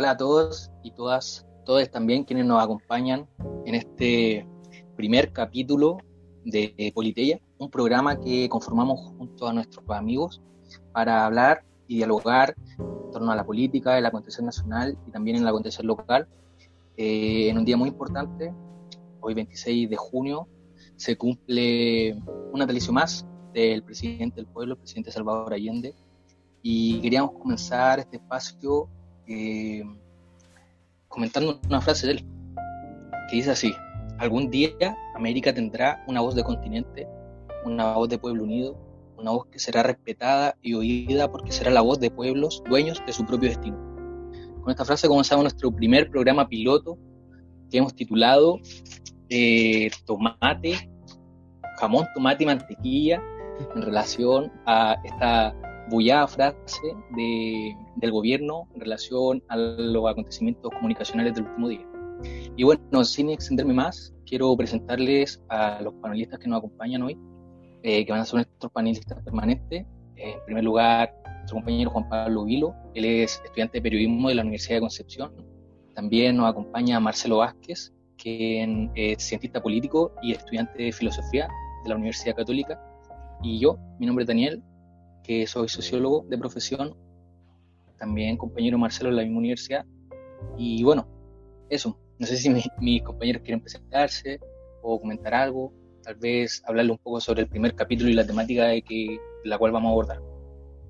Hola a todos y todas, todos también quienes nos acompañan en este primer capítulo de Politeya, un programa que conformamos junto a nuestros amigos para hablar y dialogar en torno a la política, el acontecer nacional y también el acontecer local. Eh, en un día muy importante, hoy 26 de junio, se cumple una natalicio más del presidente del pueblo, el presidente Salvador Allende, y queríamos comenzar este espacio eh, comentando una frase de él, que dice así, algún día América tendrá una voz de continente, una voz de pueblo unido, una voz que será respetada y oída porque será la voz de pueblos dueños de su propio destino. Con esta frase comenzamos nuestro primer programa piloto que hemos titulado eh, Tomate, jamón, tomate y mantequilla en relación a esta bullada frase de, del gobierno en relación a los acontecimientos comunicacionales del último día. Y bueno, sin extenderme más, quiero presentarles a los panelistas que nos acompañan hoy, eh, que van a ser nuestros panelistas permanentes. Eh, en primer lugar, nuestro compañero Juan Pablo Vilo, él es estudiante de periodismo de la Universidad de Concepción. También nos acompaña Marcelo Vázquez, que es cientista político y estudiante de filosofía de la Universidad Católica. Y yo, mi nombre es Daniel, que soy sociólogo de profesión, también compañero Marcelo en la misma universidad. Y bueno, eso. No sé si mis compañeros quieren presentarse o comentar algo, tal vez hablarle un poco sobre el primer capítulo y la temática de, que, la cual vamos a abordar.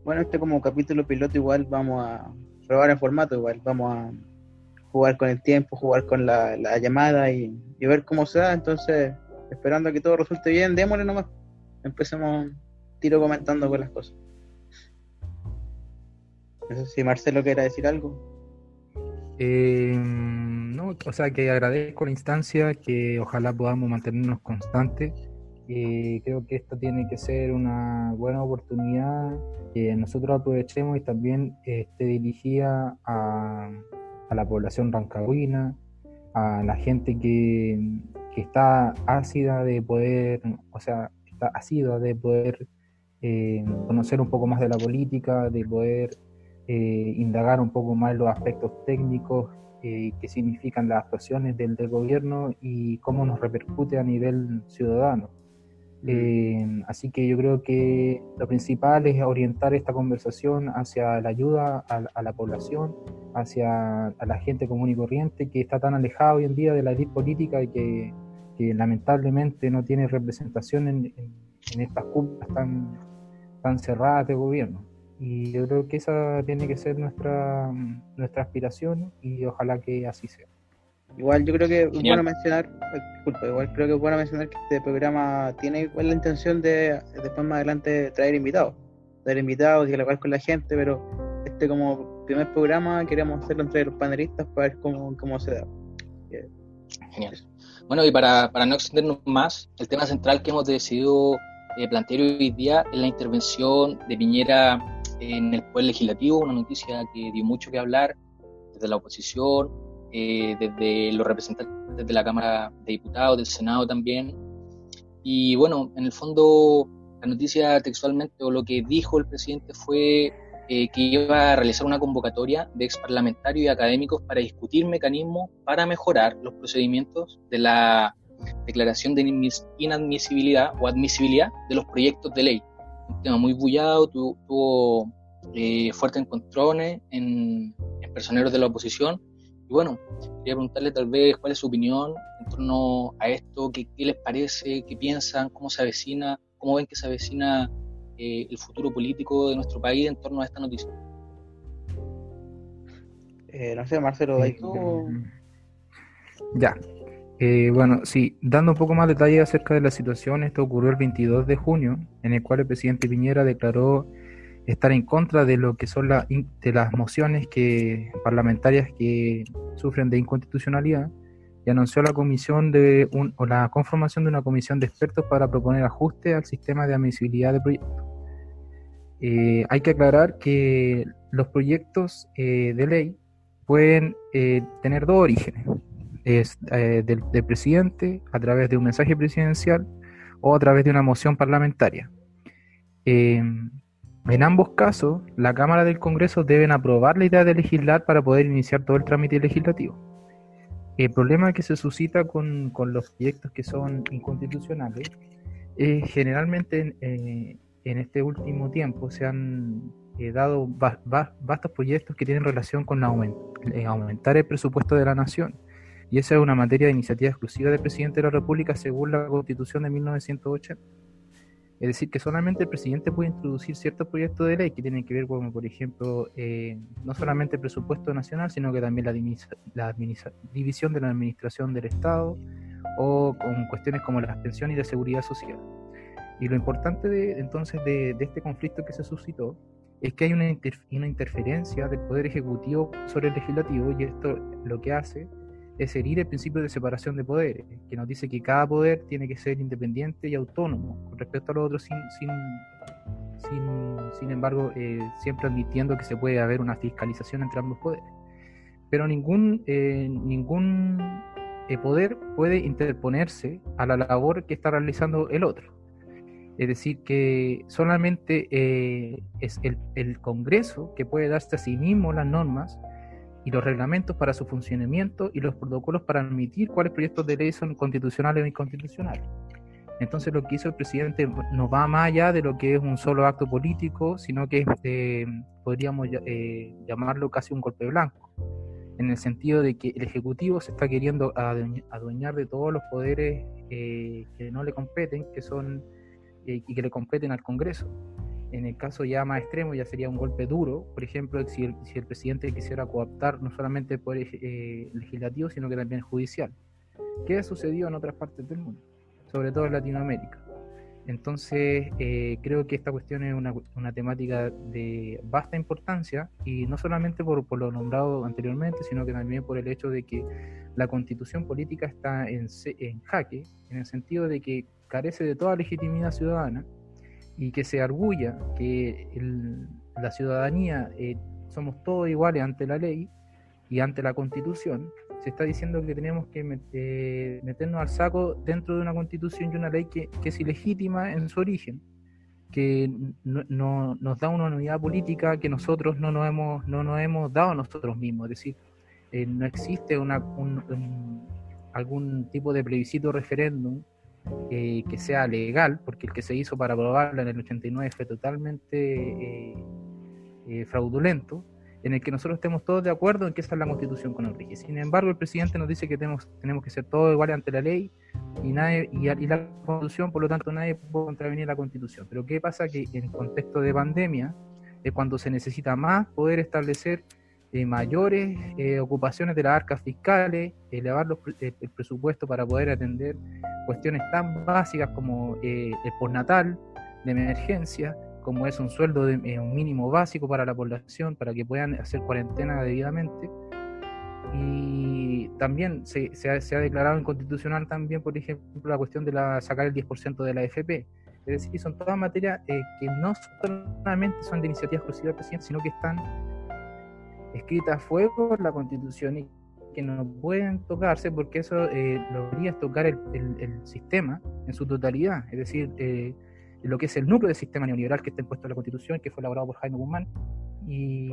Bueno, este como capítulo piloto igual vamos a probar el formato, igual vamos a jugar con el tiempo, jugar con la, llamada y, y, ver cómo se da. Entonces, esperando a que todo resulte bien, démosle nomás. Empecemos tiro comentando con las cosas. Sé si Marcelo quiere decir algo. Eh, no, o sea que agradezco la instancia, que ojalá podamos mantenernos constantes. Eh, creo que esto tiene que ser una buena oportunidad que nosotros aprovechemos y también esté dirigida a, a, la población rancagüina, a la gente que, que, está ácida de poder, o sea, está ácida de poder eh, conocer un poco más de la política, de poder eh, indagar un poco más los aspectos técnicos eh, que significan las actuaciones del, gobierno y cómo nos repercute a nivel ciudadano. Eh, así que yo creo que lo principal es orientar esta conversación hacia la ayuda a, la población, hacia a la gente común y corriente que está tan alejada hoy en día de la élite política y que, lamentablemente no tiene representación en, en estas cúpulas tan, tan cerradas de gobierno. Y yo creo que esa tiene que ser nuestra, nuestra aspiración y ojalá que así sea. Igual yo creo que es bueno mencionar, eh, disculpa, igual creo que es bueno mencionar que este programa tiene igual la intención de después más adelante traer invitados, traer invitados, y dialogar con la gente, pero este como primer programa queremos hacerlo entre los panelistas para ver cómo, cómo se da. Genial. Bueno, y para, para no extendernos más, el tema central que hemos decidido eh, plantear hoy día es la intervención de Piñera en el Poder Legislativo, una noticia que dio mucho que hablar desde la oposición, eh, desde los representantes de la Cámara de Diputados, del Senado también. Y bueno, en el fondo, la noticia textualmente o lo que dijo el presidente fue eh, que iba a realizar una convocatoria de ex parlamentarios y académicos para discutir mecanismos para mejorar los procedimientos de la declaración de inadmisibilidad o admisibilidad de los proyectos de ley un tema muy bullado, tuvo, eh, fuertes encontrones en, personeros de la oposición. Y bueno, quería preguntarle tal vez cuál es su opinión en torno a esto, qué, les parece, qué piensan, cómo se avecina, cómo ven que se avecina eh, el futuro político de nuestro país en torno a esta noticia. Eh, no sé, Marcelo, ¿hay tú? Ya, eh, bueno, sí, dando un poco más detalle acerca de la situación, esto ocurrió el 22 de junio, en el cual el presidente Piñera declaró estar en contra de lo que son de las mociones que parlamentarias que sufren de inconstitucionalidad y anunció la comisión de un, o la conformación de una comisión de expertos para proponer ajustes al sistema de admisibilidad de proyectos. Eh, hay que aclarar que los proyectos eh, de ley pueden tener dos orígenes es eh, del, presidente a través de un mensaje presidencial o a través de una moción parlamentaria. Eh, En ambos casos, la Cámara del Congreso deben aprobar la idea de legislar para poder iniciar todo el trámite legislativo. El problema que se suscita con, los proyectos que son inconstitucionales es generalmente eh, en este último tiempo se han eh, dado vastos proyectos que tienen relación con eh, aumentar el presupuesto de la nación. Y esa es una materia de iniciativa exclusiva del presidente de la República según la Constitución de 1980. Es decir, que solamente el presidente puede introducir ciertos proyectos de ley que tienen que ver con, por ejemplo, eh, no solamente el presupuesto nacional, sino que también la, la división de la administración del Estado o con cuestiones como las pensiones y la seguridad social. Y lo importante de, entonces de, este conflicto que se suscitó es que hay una, una interferencia del Poder Ejecutivo sobre el Legislativo y esto lo que hace es herir el principio de separación de poderes, que nos dice que cada poder tiene que ser independiente y autónomo con respecto a los otros, sin, sin, sin, embargo, eh, siempre admitiendo que se puede haber una fiscalización entre ambos poderes. Pero ningún, eh, ningún eh, poder puede interponerse a la labor que está realizando el otro. Es decir, que solamente es el, el Congreso que puede darse a sí mismo las normas y los reglamentos para su funcionamiento y los protocolos para admitir cuáles proyectos de ley son constitucionales o inconstitucionales. Entonces lo que hizo el presidente no va más allá de lo que es un solo acto político, sino que eh, podríamos eh, llamarlo casi un golpe blanco, en el sentido de que el Ejecutivo se está queriendo adueñar de todos los poderes eh, que no le competen, que son y que le competen al Congreso. En el caso ya más extremo ya sería un golpe duro, por ejemplo, si el, si el presidente quisiera cooptar no solamente el poder eh, legislativo, sino que también judicial, ¿Qué ha sucedido en otras partes del mundo, sobre todo en Latinoamérica. Entonces, eh, creo que esta cuestión es una, una, temática de vasta importancia y no solamente por, por, lo nombrado anteriormente, sino que también por el hecho de que la constitución política está en, en jaque, en el sentido de que carece de toda legitimidad ciudadana y que se arguya que la ciudadanía eh, somos todos iguales ante la ley y ante la constitución, se está diciendo que tenemos que eh, meternos al saco dentro de una constitución y una ley que, es ilegítima en su origen, que no, nos da una unidad política que nosotros no nos hemos, no nos hemos dado a nosotros mismos, es decir, eh, no existe una, algún tipo de plebiscito referéndum eh, que sea legal, porque el que se hizo para aprobarla en el 89 fue totalmente eh, eh, fraudulento, en el que nosotros estemos todos de acuerdo en que esa es la constitución con rige. Sin embargo, el presidente nos dice que tenemos, tenemos que ser todos iguales ante la ley y, nadie, y, la constitución, por lo tanto, nadie puede contravenir la constitución. Pero ¿qué pasa? Que en contexto de pandemia es cuando se necesita más poder establecer mayores ocupaciones de las arcas fiscales, elevar el presupuesto para poder atender cuestiones tan básicas como eh, el postnatal, de emergencia, como es un sueldo de eh, un mínimo básico para la población, para que puedan hacer cuarentena debidamente. Y también se, ha, declarado inconstitucional también, por ejemplo, la cuestión de la, sacar el 10% de la FP. Es decir, son todas materias eh, que no solamente son de iniciativa exclusiva del presidente, sino que están escritas a fuego la Constitución y que no pueden tocarse porque eso eh, lograría tocar el, el, sistema en su totalidad, es decir, eh, lo que es el núcleo del sistema neoliberal que está impuesto en la Constitución, que fue elaborado por Jaime Guzmán. Y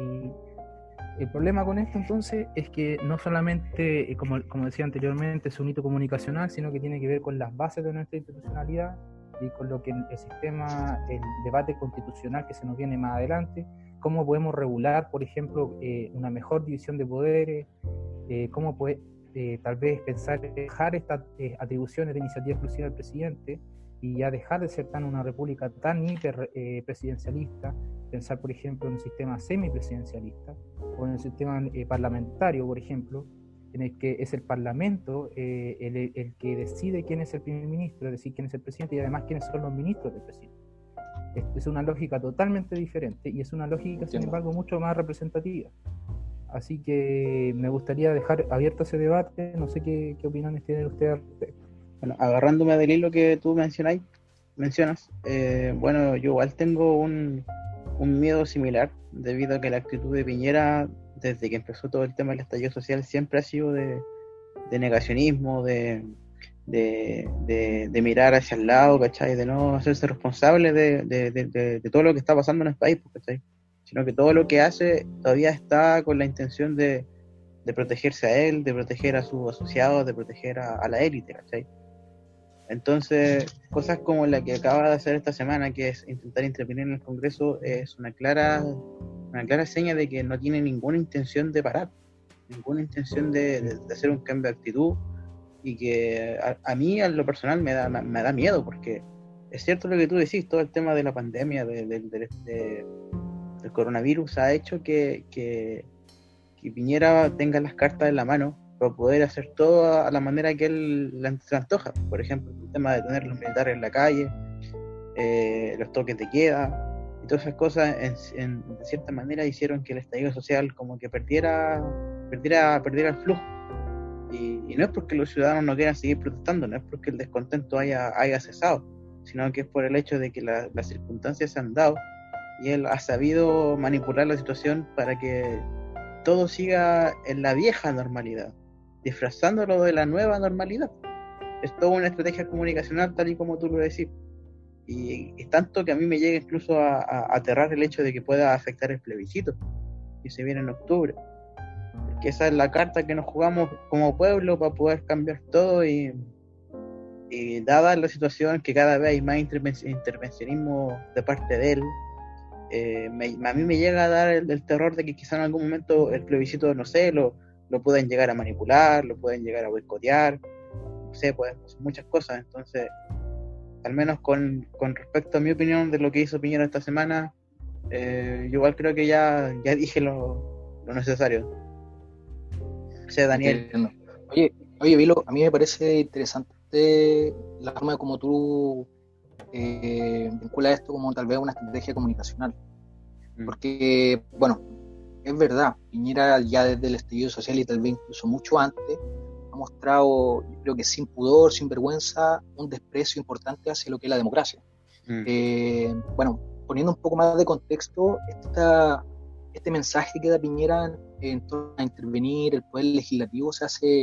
el problema con esto entonces es que no solamente, eh, como, como decía anteriormente, es un hito comunicacional, sino que tiene que ver con las bases de nuestra institucionalidad y con lo que el sistema, el debate constitucional que se nos viene más adelante, cómo podemos regular, por ejemplo, eh, una mejor división de poderes, eh, cómo puede eh, tal vez pensar dejar estas eh, atribuciones de iniciativa exclusiva del presidente y ya dejar de ser tan una república tan hiper presidencialista, pensar por ejemplo en un sistema semipresidencialista o en un sistema parlamentario, por ejemplo, en el que es el Parlamento el, el, que decide quién es el primer ministro, es decir, quién es el presidente y además quiénes son los ministros del presidente. Es, una lógica totalmente diferente y es una lógica, sin embargo, mucho más representativa. Así que me gustaría dejar abierto ese debate. No sé qué, qué opiniones tiene usted Bueno, agarrándome del hilo que tú mencionáis, mencionas, eh, bueno, yo igual tengo un, miedo similar debido a que la actitud de Piñera, desde que empezó todo el tema del estallido social, siempre ha sido de, negacionismo, de, de, de, mirar hacia el lado, ¿cachai? De no hacerse responsable de, de, todo lo que está pasando en el país, ¿cachai? Sino que todo lo que hace todavía está con la intención de, protegerse a él, de proteger a sus asociados, de proteger a, la élite, ¿cachai? Entonces, cosas como la que acaba de hacer esta semana, que es intentar intervenir en el Congreso, es una clara, una clara seña de que no tiene ninguna intención de parar, ninguna intención de hacer un cambio de actitud, y que a, mí, a lo personal, me da, me, da miedo, porque es cierto lo que tú decís, todo el tema de la pandemia, de, del coronavirus, ha hecho que, que, Piñera tenga las cartas en la mano para poder hacer todo a la manera que él se antoja. Por ejemplo, el tema de tener los militares en la calle, eh, los toques de queda, y todas esas cosas, en, de cierta manera, hicieron que el estallido social como que perdiera, perdiera, perdiera el flujo y, no es porque los ciudadanos no quieran seguir protestando, no es porque el descontento haya, haya cesado, sino que es por el hecho de que las circunstancias se han dado y él ha sabido manipular la situación para que todo siga en la vieja normalidad, disfrazándolo de la nueva normalidad. Es toda una estrategia comunicacional tal y como tú lo decís. Y, es tanto que a mí me llega incluso a, a aterrar el hecho de que pueda afectar el plebiscito, que se viene en octubre esa es la carta que nos jugamos como pueblo para poder cambiar todo y, dada la situación que cada vez hay más intervencionismo de parte de él, eh, a mí me llega a dar el, terror de que quizá en algún momento el plebiscito, no sé, lo, lo pueden llegar a manipular, lo pueden llegar a boicotear, no sé, pues muchas cosas. Entonces, al menos con, respecto a mi opinión de lo que hizo Piñera esta semana, eh, igual creo que ya, ya dije lo, lo necesario. Daniel. Oye, oye, Vilo, a mí me parece interesante la forma como tú eh, vinculas esto como tal vez una estrategia comunicacional. Mm. Porque, bueno, es verdad, Piñera ya desde el estallido social y tal vez incluso mucho antes, ha mostrado, yo creo que sin pudor, sin vergüenza, un desprecio importante hacia lo que es la democracia. Mm. Eh, bueno, poniendo un poco más de contexto, esta, este mensaje que da Piñera en torno a intervenir el poder legislativo se hace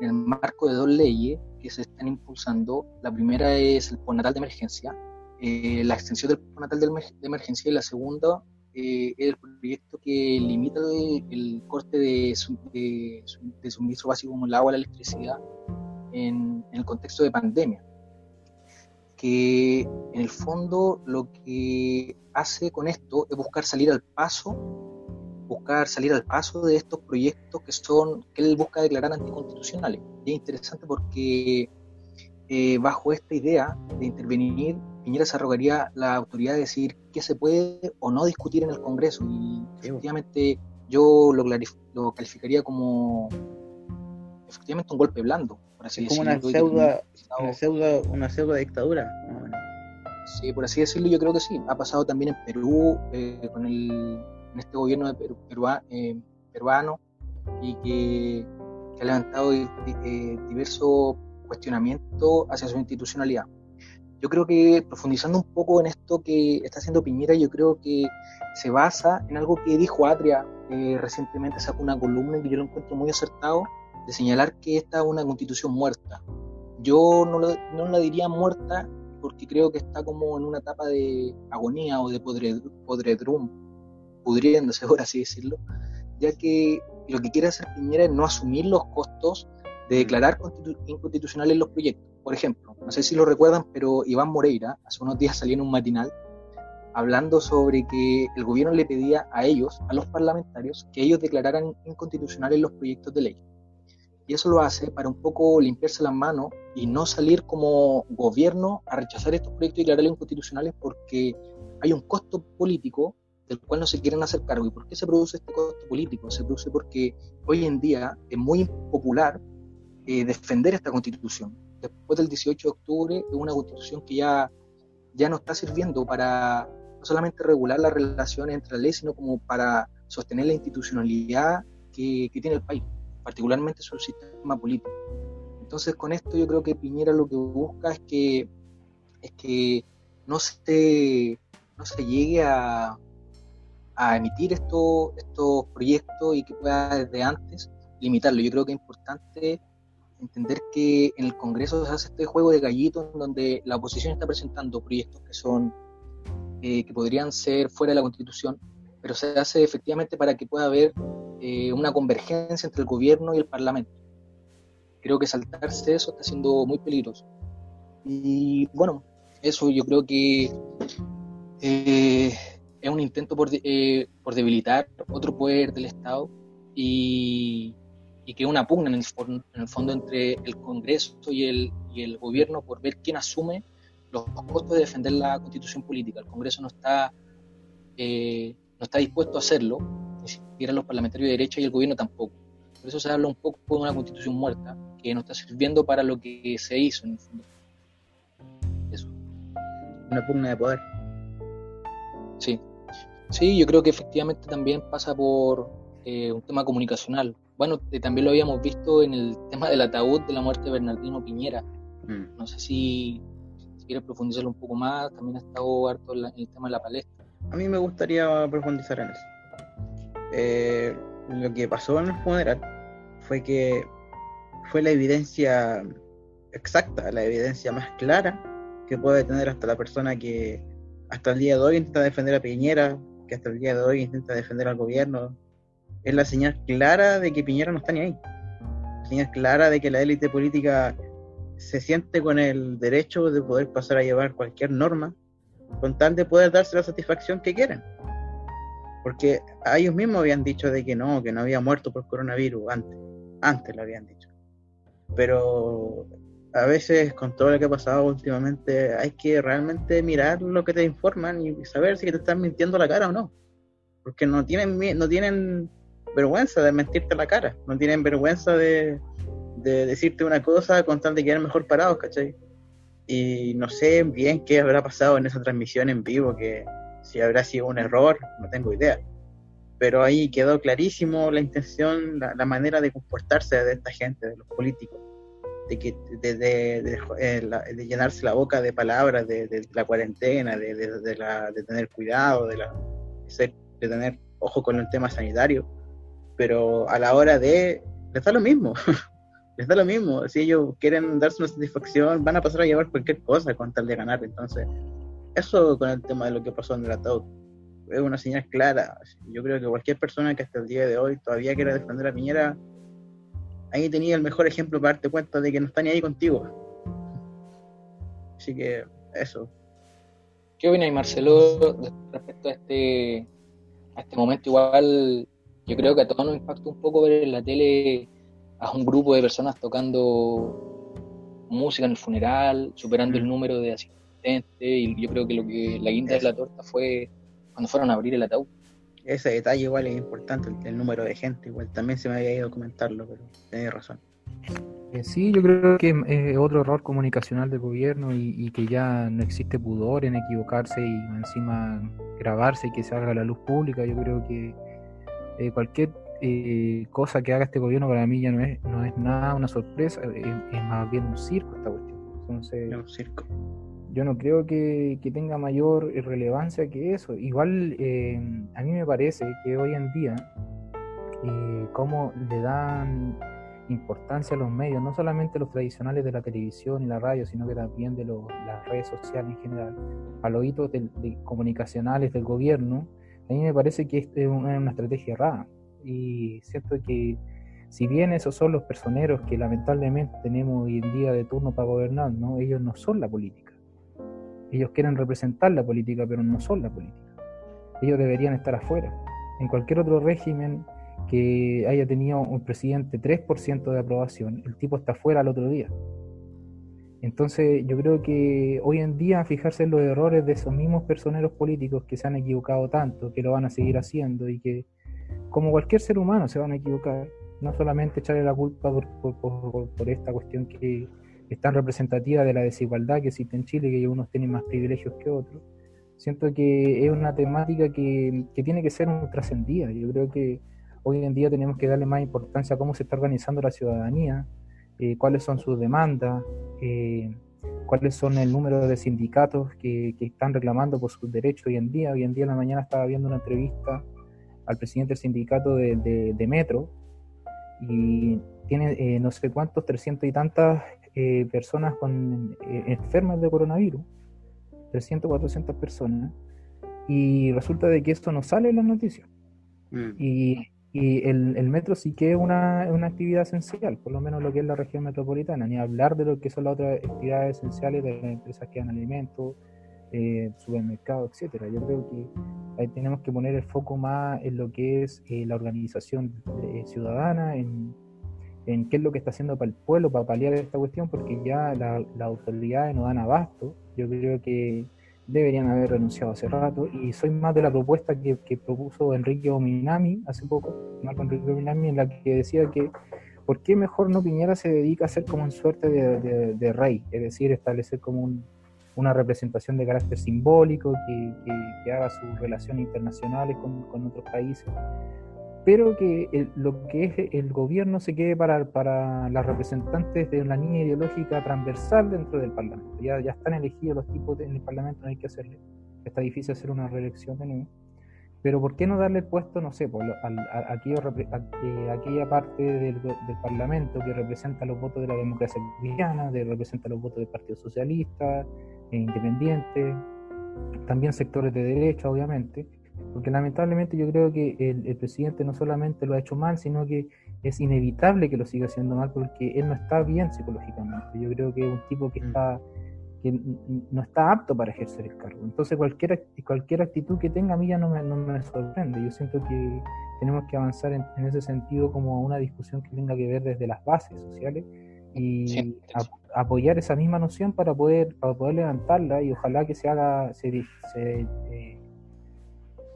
en el marco de dos leyes que se están impulsando. La primera es el postnatal de emergencia, eh, la extensión del postnatal de, emergencia y la segunda eh, es el proyecto que limita el, corte de, suministro básico como el agua, la electricidad en, en el contexto de pandemia que en el fondo lo que hace con esto es buscar salir al paso buscar salir al paso de estos proyectos que son que él busca declarar anticonstitucionales. Y es interesante porque eh, bajo esta idea de intervenir, Piñera se arrogaría la autoridad de decir qué se puede o no discutir en el Congreso. Y efectivamente yo lo, lo calificaría como efectivamente un golpe blando, por así como Una pseudo, una, pseudo, una pseudo dictadura. Sí, por así decirlo, yo creo que sí. Ha pasado también en Perú eh, con el en este gobierno de eh, peruano y que, ha levantado diversos cuestionamientos hacia su institucionalidad. Yo creo que profundizando un poco en esto que está haciendo Piñera, yo creo que se basa en algo que dijo Atria eh, recientemente, sacó una columna que yo lo encuentro muy acertado, de señalar que esta es una constitución muerta. Yo no, no la diría muerta porque creo que está como en una etapa de agonía o de podredrum, pudriéndose, por así decirlo, ya que lo que quiere hacer Piñera es no asumir los costos de declarar inconstitucionales los proyectos. Por ejemplo, no sé si lo recuerdan, pero Iván Moreira hace unos días salió en un matinal hablando sobre que el gobierno le pedía a ellos, a los parlamentarios, que ellos declararan inconstitucionales los proyectos de ley. Y eso lo hace para un poco limpiarse las manos y no salir como gobierno a rechazar estos proyectos y declararlos inconstitucionales porque hay un costo político del cual no se quieren hacer cargo. ¿Y por qué se produce este costo político? Se produce porque hoy en día es muy impopular eh, defender esta constitución. Después del 18 de octubre es una constitución que ya, ya no está sirviendo para no solamente regular las relaciones entre la ley, sino como para sostener la institucionalidad que, que tiene el país, particularmente su sistema político. Entonces con esto yo creo que Piñera lo que busca es que, es que no se, no se llegue a, a emitir estos, estos proyectos y que pueda desde antes limitarlo. Yo creo que es importante entender que en el Congreso se hace este juego de gallitos en donde la oposición está presentando proyectos que son eh, que podrían ser fuera de la Constitución, pero se hace efectivamente para que pueda haber eh, una convergencia entre el gobierno y el Parlamento. Creo que saltarse eso está siendo muy peligroso. Y bueno, eso yo creo que eh, es un intento por, por debilitar otro poder del Estado y y que una pugna en el, fondo entre el Congreso y el, y el gobierno por ver quién asume los costos de defender la constitución política. El Congreso no está, eh, no está dispuesto a hacerlo, ni siquiera los parlamentarios de derecha y el gobierno tampoco. Por eso se habla un poco de una constitución muerta, que no está sirviendo para lo que se hizo en el fondo. Eso. Una pugna de poder. Sí. Sí, yo creo que efectivamente también pasa por eh, un tema comunicacional bueno, eh, también lo habíamos visto en el tema del ataúd de la muerte de Bernardino Piñera. Mm. No sé si, si quieres profundizarlo un poco más, también ha estado harto en, el tema de la palestra. A mí me gustaría profundizar en eso. Eh, lo que pasó en el funeral fue que fue la evidencia exacta, la evidencia más clara que puede tener hasta la persona que hasta el día de hoy intenta defender a Piñera, que hasta el día de hoy intenta defender al gobierno, es la señal clara de que Piñera no está ni ahí. señal clara de que la élite política se siente con el derecho de poder pasar a llevar cualquier norma con tal de poder darse la satisfacción que quieren. Porque ellos mismos habían dicho de que no, que no había muerto por coronavirus antes. Antes lo habían dicho. Pero a veces con todo lo que ha pasado últimamente hay que realmente mirar lo que te informan y saber si te están mintiendo la cara o no. Porque no tienen, no tienen vergüenza de mentirte la cara, no tienen vergüenza de, decirte una cosa con tal de quedar mejor parados, ¿cachai? Y no sé bien qué habrá pasado en esa transmisión en vivo, que si habrá sido un error, no tengo idea. Pero ahí quedó clarísimo la intención, la, manera de comportarse de esta gente, de los políticos, de, de, de, eh, llenarse la boca de palabras de, la cuarentena, de, la, de tener cuidado, de, la, de tener ojo con el tema sanitario. Pero a la hora de, les da lo mismo, les da lo mismo, si ellos quieren darse una satisfacción, van a pasar a llevar cualquier cosa con tal de ganar, entonces, eso con el tema de lo que pasó en el ataúd, es una señal clara, yo creo que cualquier persona que hasta el día de hoy todavía quiera defender a Piñera, ahí tenía el mejor ejemplo para darte cuenta de que no está ni ahí contigo. Así que eso. ¿Qué opinas, Marcelo, respecto a este, a este momento? Igual yo creo que a todos nos impactó un poco ver en la tele a un grupo de personas tocando música en el funeral, superando el número de asistentes, y yo creo que lo que la guinda de la torta fue cuando fueron a abrir el ataúd. Ese detalle igual es importante, el, número de gente, igual también se me había ido a comentarlo, pero tenés razón. Eh, sí, yo creo que es otro error comunicacional del gobierno y, y, que ya no existe pudor en equivocarse y encima grabarse y que se haga a la luz pública. Yo creo que eh, cualquier eh, cosa que haga este gobierno para mí ya no es, no es nada una sorpresa, es, más bien un circo esta cuestión. Entonces, un circo. Yo no creo que, tenga mayor relevancia que eso. Igual eh, a mí me parece que hoy en día, como le dan importancia a los medios, no solamente los tradicionales de la televisión y la radio, sino que también de las redes sociales en general, a los hitos comunicacionales del gobierno, a mí me parece que es una, estrategia errada. Y siento que si bien esos son los personeros que lamentablemente tenemos hoy en día de turno para gobernar, ¿no? ellos no son la política. Ellos quieren representar la política, pero no son la política. Ellos deberían estar afuera. En cualquier otro régimen que haya tenido un presidente 3% de aprobación, el tipo está fuera al otro día. Entonces yo creo que hoy en día fijarse en los errores de esos mismos personeros políticos que se han equivocado tanto, que lo van a seguir haciendo y que como cualquier ser humano se van a equivocar, no solamente echarle la culpa por, esta cuestión que es tan representativa de la desigualdad que existe en Chile, que unos tienen más privilegios que otros. Siento que es una temática que, que tiene que ser trascendida. Yo creo que hoy en día tenemos que darle más importancia a cómo se está organizando la ciudadanía, eh, cuáles son sus demandas, eh, cuáles son el número de sindicatos que, están reclamando por sus derechos hoy en día. Hoy en día en la mañana estaba viendo una entrevista al presidente del sindicato de, Metro y tiene no sé cuántos, 300 y tantas personas con enfermas de coronavirus, 300, 400 personas, y resulta de que esto no sale en las noticias. Mm. Y, y el, el, metro sí que es una, una, actividad esencial, por lo menos lo que es la región metropolitana, ni hablar de lo que son las otras actividades esenciales de las empresas que dan alimentos, eh, supermercados, etcétera. Yo creo que ahí tenemos que poner el foco más en lo que es eh, la organización eh, ciudadana, en, en, qué es lo que está haciendo para el pueblo, para paliar esta cuestión, porque ya las autoridades no dan abasto. Yo creo que deberían haber renunciado hace rato y soy más de la propuesta que, propuso Enrique Ominami hace poco, Marco Enrique Ominami, en la que decía que ¿por qué mejor no Piñera se dedica a ser como en suerte de, rey? Es decir, establecer como una representación de carácter simbólico que, haga sus relaciones internacionales con, con otros países pero que lo que es el gobierno se quede para, para las representantes de una línea ideológica transversal dentro del Parlamento. Ya, ya están elegidos los tipos en el Parlamento, no hay que hacerle. Está difícil hacer una reelección de nuevo. Pero ¿por qué no darle el puesto, no sé, por, a, a, aquella parte del, del, Parlamento que representa los votos de la democracia cristiana, que representa los votos del Partido Socialista, e Independiente, también sectores de derecha, obviamente, porque lamentablemente yo creo que el, presidente no solamente lo ha hecho mal, sino que es inevitable que lo siga haciendo mal porque él no está bien psicológicamente. Yo creo que es un tipo que mm. está que no está apto para ejercer el cargo. Entonces cualquier, cualquier actitud que tenga a mí ya no me, no me sorprende. Yo siento que tenemos que avanzar en, ese sentido como una discusión que tenga que ver desde las bases sociales y apoyar esa misma noción para poder, para poder levantarla y ojalá que se haga, se, se eh,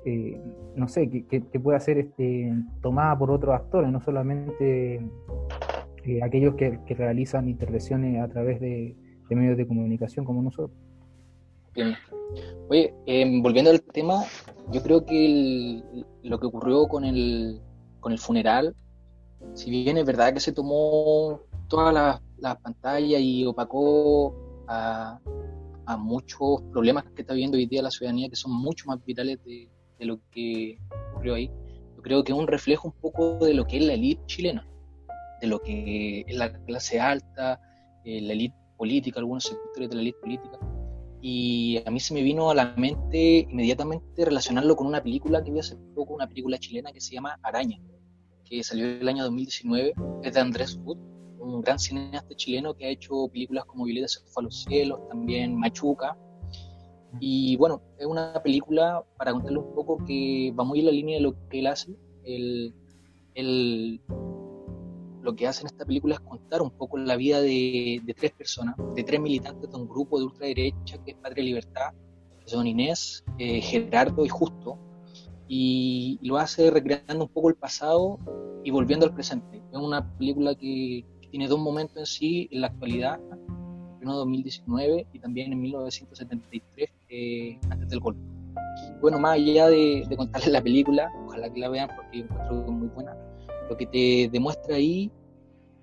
eh, no sé, que, pueda ser este, tomada por otros actores, no solamente eh, aquellos que, realizan intervenciones a través de, medios de comunicación como nosotros. Bien. Oye, em, volviendo al tema, yo creo que lo que ocurrió con el, con el funeral, si bien es verdad que se tomó todas las la pantallas y opacó a, a, muchos problemas que está viviendo hoy día la ciudadanía que son mucho más vitales de, de lo que ocurrió ahí, yo creo que es un reflejo un poco de lo que es la élite chilena, de lo que es la clase alta, eh, la élite política, algunos sectores de la élite política. Y a mí se me vino a la mente inmediatamente relacionarlo con una película que vi hace poco, una película chilena que se llama Araña, que salió el año 2019, es de Andrés Wood, un gran cineasta chileno que ha hecho películas como Violeta se fue a los cielos, también Machuca, y bueno, es una película, para contarle un poco, que va muy en la línea de lo que él hace. lo que hace en esta película es contar un poco la vida de, tres personas, de tres militantes de un grupo de ultraderecha que es Patria Libertad, que son Inés, eh, Gerardo y Justo, y, lo hace recreando un poco el pasado y volviendo al presente. Es una película que, que tiene dos momentos en sí en la actualidad, en 2019 y también en 1973 eh, antes del golpe. Bueno, más allá de, contarles la película, ojalá que la vean porque encuentro muy buena, lo que te demuestra ahí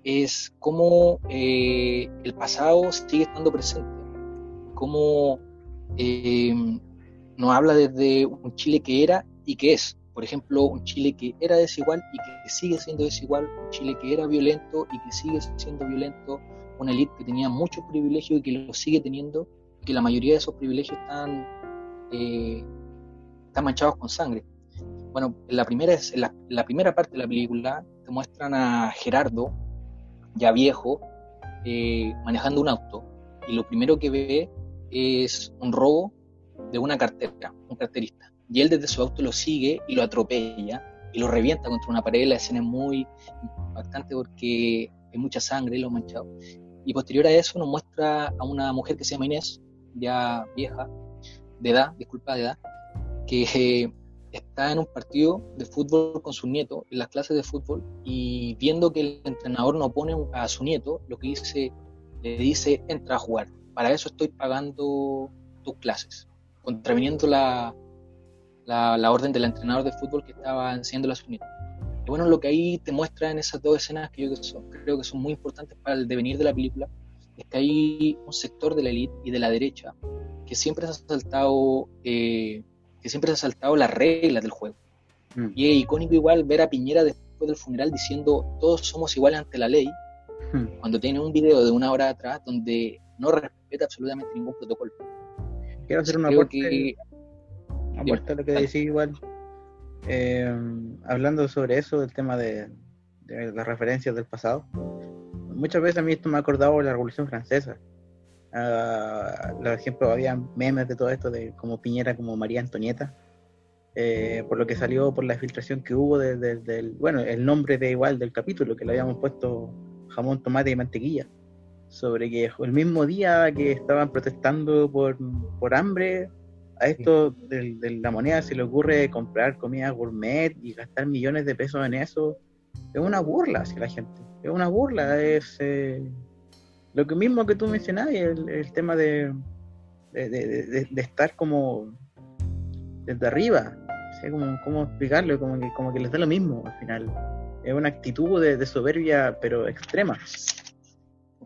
es cómo eh, el pasado sigue estando presente, cómo eh, nos habla desde un Chile que era y que es. Por ejemplo, un Chile que era desigual y que sigue siendo desigual, un Chile que era violento y que sigue siendo violento, una élite que tenía muchos privilegios y que lo sigue teniendo que la mayoría de esos privilegios están, eh, están manchados con sangre. Bueno, la primera, es, la, la, primera parte de la película te muestran a Gerardo, ya viejo, eh, manejando un auto, y lo primero que ve es un robo de una cartera, un carterista. Y él desde su auto lo sigue y lo atropella y lo revienta contra una pared. La escena es muy impactante porque hay mucha sangre y lo manchado. Y posterior a eso nos muestra a una mujer que se llama Inés, ya vieja, de edad, disculpa, de edad, que eh, está en un partido de fútbol con su nieto, en las clases de fútbol, y viendo que el entrenador no pone a su nieto, lo que dice, le dice, entra a jugar. Para eso estoy pagando tus clases, contraviniendo la, la, orden del entrenador de fútbol que estaba haciendo a su nieto. Y bueno, lo que ahí te muestra en esas dos escenas que yo creo que son muy importantes para el devenir de la película, es que hay un sector de la élite y de la derecha que siempre se ha saltado, eh, que siempre se ha saltado las reglas del juego. Mm. Y es icónico igual ver a Piñera después del funeral diciendo todos somos iguales ante la ley, hmm. cuando tiene un video de una hora atrás donde no respeta absolutamente ningún protocolo. Quiero hacer una aporte, a lo que decía igual, eh, hablando sobre eso, del tema de, las referencias del pasado. Muchas veces a mí esto me ha acordado la Revolución Francesa. Uh, por ejemplo, había memes de todo esto, de como Piñera, como María Antonieta, eh, por lo que salió por la filtración que hubo del, bueno, el nombre de igual del capítulo, que le habíamos puesto jamón, tomate y mantequilla, sobre que el mismo día que estaban protestando por, por hambre, a esto de, la moneda se le ocurre comprar comida gourmet y gastar millones de pesos en eso, es una burla hacia la gente, es una burla, es eh, lo que mismo que tú mencionabas, el, el tema de, de, estar como desde arriba, como, ¿cómo explicarlo? Como que, como que les da lo mismo al final. Es una actitud de, soberbia, pero extrema.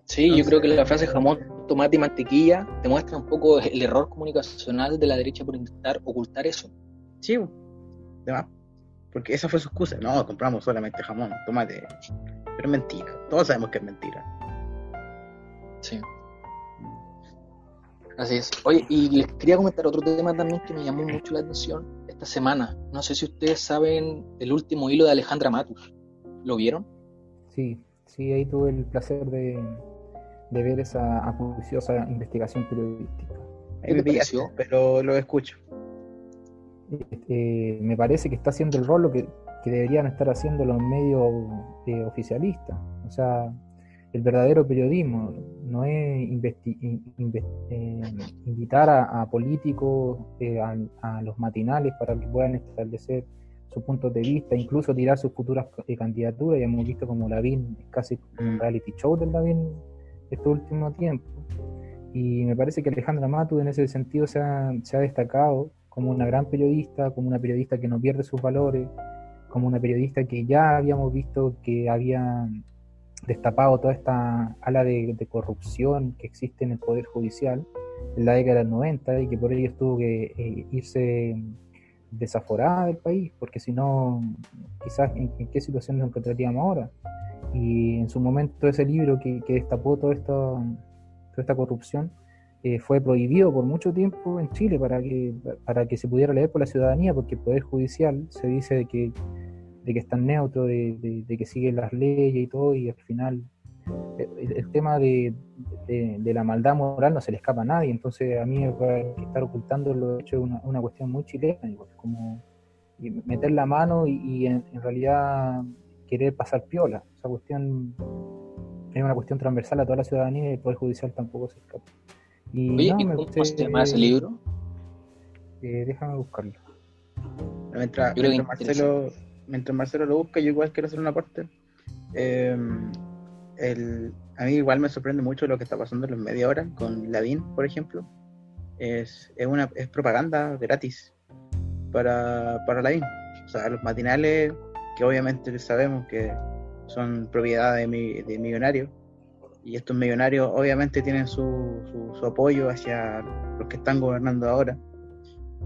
Sí, yo creo que la frase jamón, tomate y mantequilla demuestra un poco el error comunicacional de la derecha por intentar ocultar eso. Sí, demás. Porque esa fue su excusa. No, compramos solamente jamón, tomate. Pero es mentira. Todos sabemos que es mentira. Sí. Así es. Oye, y les quería comentar otro tema también que me llamó mucho la atención esta semana. No sé si ustedes saben el último hilo de Alejandra Matus. ¿Lo vieron? Sí, sí, ahí tuve el placer de, ver esa acuciosa investigación periodística. ¿Qué me pareció? Pero lo escucho. Eh, me parece que está haciendo el rol que, que deberían estar haciendo los medios eh, oficialistas. O sea, el verdadero periodismo, no es eh, invitar a, políticos eh, a, los matinales para que puedan establecer su punto de vista, incluso tirar sus futuras candidaturas. Ya hemos visto como Lavín es casi un mm. reality show del Lavín este último tiempo. Y me parece que Alejandra Matu en ese sentido se ha, se ha destacado como una gran periodista, como una periodista que no pierde sus valores, como una periodista que ya habíamos visto que había destapado toda esta ala de, corrupción que existe en el Poder Judicial en la década del 90 y que por ello tuvo que eh, irse desaforada del país, porque si no, quizás en, qué situación nos encontraríamos ahora. Y en su momento ese libro que, destapó todo esto, toda esta corrupción eh, fue prohibido por mucho tiempo en Chile para que, para que se pudiera leer por la ciudadanía, porque el Poder Judicial se dice que de que están neutros, de, que siguen las leyes y todo, y al final eh, el, tema de, la maldad moral no se le escapa a nadie, entonces a mí estar ocultando lo hecho es una, cuestión muy chilena, igual, como meter la mano y, en, realidad querer pasar piola, esa cuestión es una cuestión transversal a toda la ciudadanía y el Poder Judicial tampoco se escapa. Y, ¿cómo se llama ese libro? Eh, déjame buscarlo. Mientras, Marcelo, mientras Marcelo lo busca, yo igual quiero hacer una parte. Em, a mí igual me sorprende mucho lo que está pasando en los media hora con Lavín, por ejemplo. Es, es, una, es propaganda gratis para, para Lavín. O sea, los matinales, que obviamente sabemos que son propiedad de, de millonarios, y estos millonarios obviamente tienen su, su apoyo hacia los que están gobernando ahora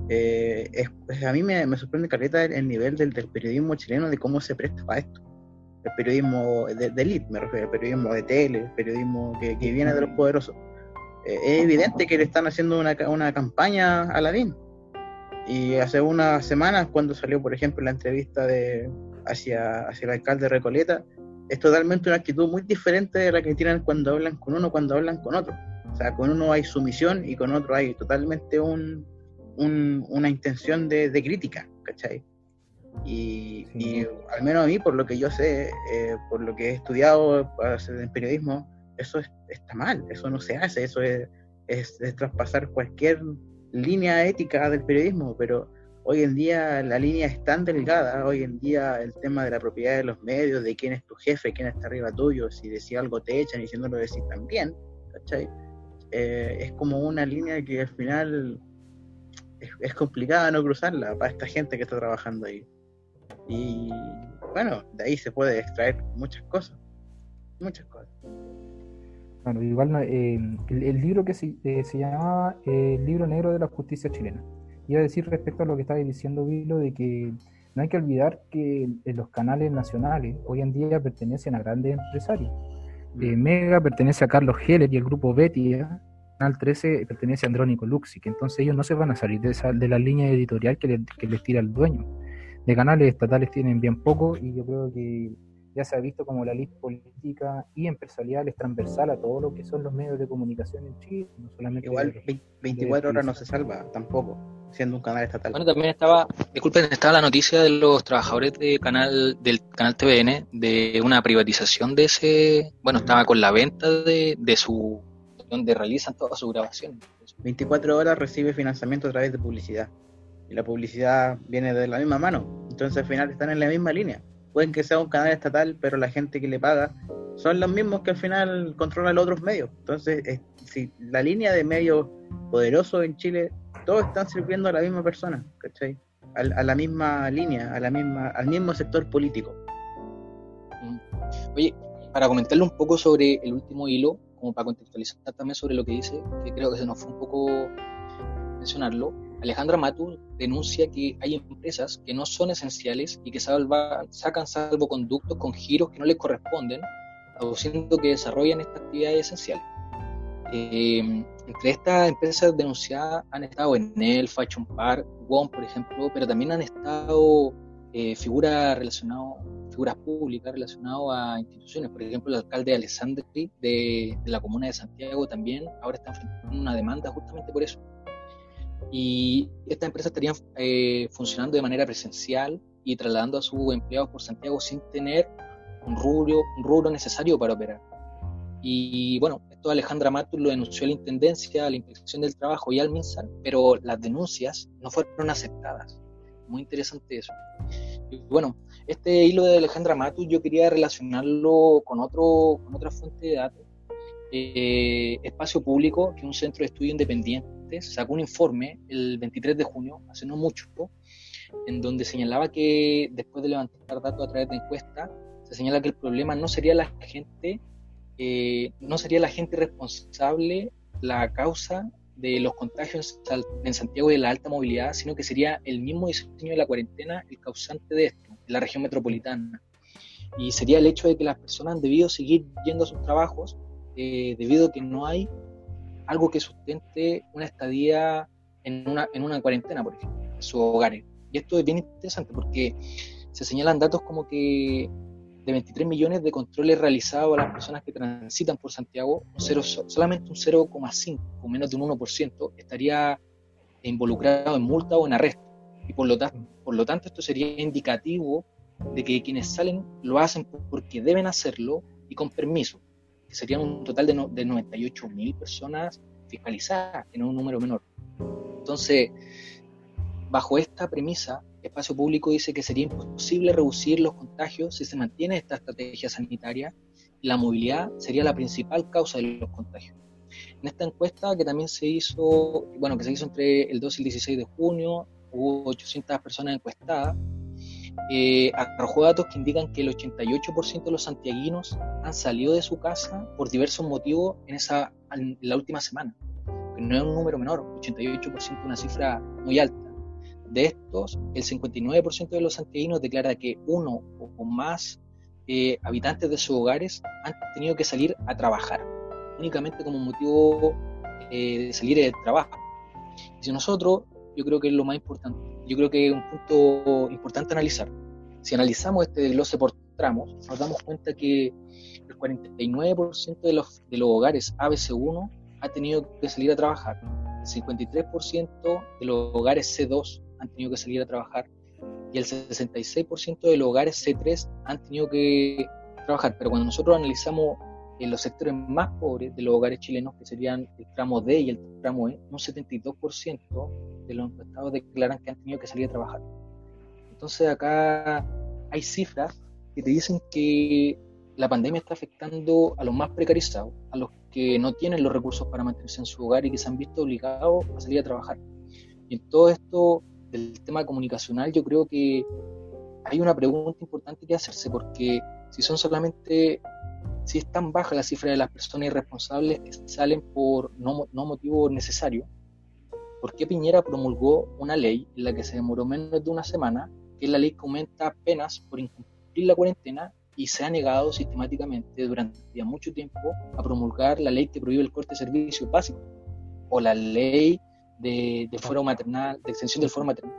eh, a mí me, sorprende, Carleta, el, nivel del, periodismo chileno, de cómo se presta para esto. El periodismo de, élite, me refiero, el periodismo de tele, el periodismo que, viene de los poderosos. Eh, es evidente que le están haciendo una, una campaña a Lavín. Y hace unas semanas, cuando salió, por ejemplo, la entrevista de hacia, hacia el alcalde Recoleta, es totalmente una actitud muy diferente de la que tienen cuando hablan con uno, cuando hablan con otro. O sea, con uno hay sumisión y con otro hay totalmente un, una intención de, crítica, ¿cachai? Y, al menos a mí, por lo que yo sé, eh, por lo que he estudiado en periodismo, eso está mal, eso no se hace, eso es, es, traspasar cualquier línea ética del periodismo, pero hoy en día la línea es tan delgada, hoy en día el tema de la propiedad de los medios, de quién es tu jefe, quién está arriba tuyo, si decía algo te echan y si no lo decís también, ¿cachai? Eh, es como una línea que al final es, complicada no cruzarla para esta gente que está trabajando ahí. Y bueno, de ahí se puede extraer muchas cosas, muchas cosas. Bueno, igual eh, el, libro que se, eh, se llamaba El libro negro de la justicia chilena. Iba a decir respecto a lo que estaba diciendo Vilo de que no hay que olvidar que los canales nacionales hoy en día pertenecen a grandes empresarios. Eh, Mega pertenece a Carlos Heller y el grupo Betia. Canal 13 pertenece a Andrónico Luxic. Entonces ellos no se van a salir de, esa, de la línea editorial que, que les tira el dueño. De canales estatales tienen bien poco y yo creo que ya se ha visto como la lista política y empresarial es transversal a todo lo que son los medios de comunicación en Chile. No solamente Igual 24 horas no se salva tampoco, siendo un canal estatal. Bueno, también estaba, disculpen, estaba la noticia de los trabajadores de canal del canal TVN de una privatización de ese, bueno, estaba con la venta de, de su, donde realizan toda su grabación. 24 horas recibe financiamiento a través de publicidad y la publicidad viene de la misma mano, entonces al final están en la misma línea pueden que sea un canal estatal, pero la gente que le paga son los mismos que al final controlan los otros medios. Entonces, si la línea de medios poderosos en Chile, todos están sirviendo a la misma persona, ¿cachai? A, la misma línea, a la misma, al mismo sector político. Mm. Oye, para comentarle un poco sobre el último hilo, como para contextualizar también sobre lo que dice, que creo que se nos fue un poco mencionarlo, Alejandra Matul denuncia que hay empresas que no son esenciales y que sacan salvoconductos con giros que no les corresponden, aduciendo que desarrollan estas actividades esenciales. Em, entre estas empresas denunciadas han estado Enel, Fashion Park, WOM, por ejemplo, pero también han estado eh, figuras relacionadas figuras públicas relacionadas a instituciones. Por ejemplo, el alcalde Alessandri de, de la comuna de Santiago también ahora está enfrentando una demanda justamente por eso y estas empresas estarían eh, funcionando de manera presencial y trasladando a sus empleados por Santiago sin tener un rubro, un rubro necesario para operar. Y bueno, esto Alejandra Matus lo denunció a la Intendencia, a la Inspección del Trabajo y al MinSal, pero las denuncias no fueron aceptadas. Muy interesante eso. Bueno, este hilo de Alejandra Matus yo quería relacionarlo con, otro, con otra fuente de datos. Eh, espacio Público, que es un centro de estudio independiente sacó un informe el 23 de junio, hace no mucho, en donde señalaba que después de levantar datos a través de encuestas, se señala que el problema no sería la gente, eh, no sería la gente responsable la causa de los contagios en Santiago y de la alta movilidad, sino que sería el mismo diseño de la cuarentena el causante de esto, en la región metropolitana. Y sería el hecho de que las personas han debido seguir yendo a sus trabajos eh, debido a que no hay algo que sustente una estadía en una, en una cuarentena, por ejemplo, en sus hogares. Y esto es bien interesante porque se señalan datos como que de 23 millones de controles realizados a las personas que transitan por Santiago, solamente un 0,5 o menos de un 1% estaría involucrado en multa o en arresto. Y por lo, tanto, por lo tanto esto sería indicativo de que quienes salen lo hacen porque deben hacerlo y con permiso serían un total de, de 98 mil personas fiscalizadas, que no es un número menor. Entonces, bajo esta premisa, Espacio Público dice que sería imposible reducir los contagios si se mantiene esta estrategia sanitaria la movilidad sería la principal causa de los contagios. En esta encuesta que también se hizo, bueno, que se hizo entre el 2 y el 16 de junio, hubo 800 personas encuestadas eh, arrojó datos que indican que el 88% de los santiaguinos han salido de su casa por diversos motivos en, esa, la última semana. no es un número menor, 88% es una cifra muy alta. De estos, el 59% de los santiaguinos declara que uno o más eh, habitantes de sus hogares han tenido que salir a trabajar, únicamente como motivo eh, de salir del trabajo. Y si nosotros, yo creo que es lo más importante, yo creo que es un punto importante analizar. Si analizamos este desglose por tramos, nos damos cuenta que el 49% de los, de los hogares ABC1 ha tenido que salir a trabajar, el 53% de los hogares C2 han tenido que salir a trabajar y el 66% de los hogares C3 han tenido que trabajar. Pero cuando nosotros analizamos en los sectores más pobres de los hogares chilenos, que serían el tramo D y el tramo E, un 72% de los encuestados declaran que han tenido que salir a trabajar. Entonces acá hay cifras que te dicen que la pandemia está afectando a los más precarizados, a los que no tienen los recursos para mantenerse en su hogar y que se han visto obligados a salir a trabajar. Y en todo esto del tema comunicacional yo creo que hay una pregunta importante que hacerse porque si son solamente si es tan baja la cifra de las personas irresponsables que salen por no, no motivo necesario, ¿por qué Piñera promulgó una ley en la que se demoró menos de una semana que es la ley que aumenta penas por incumplir la cuarentena y se ha negado sistemáticamente durante mucho tiempo a promulgar la ley que prohíbe el corte de servicios básicos o la ley de, de fuero maternal, de extensión del fuero maternal.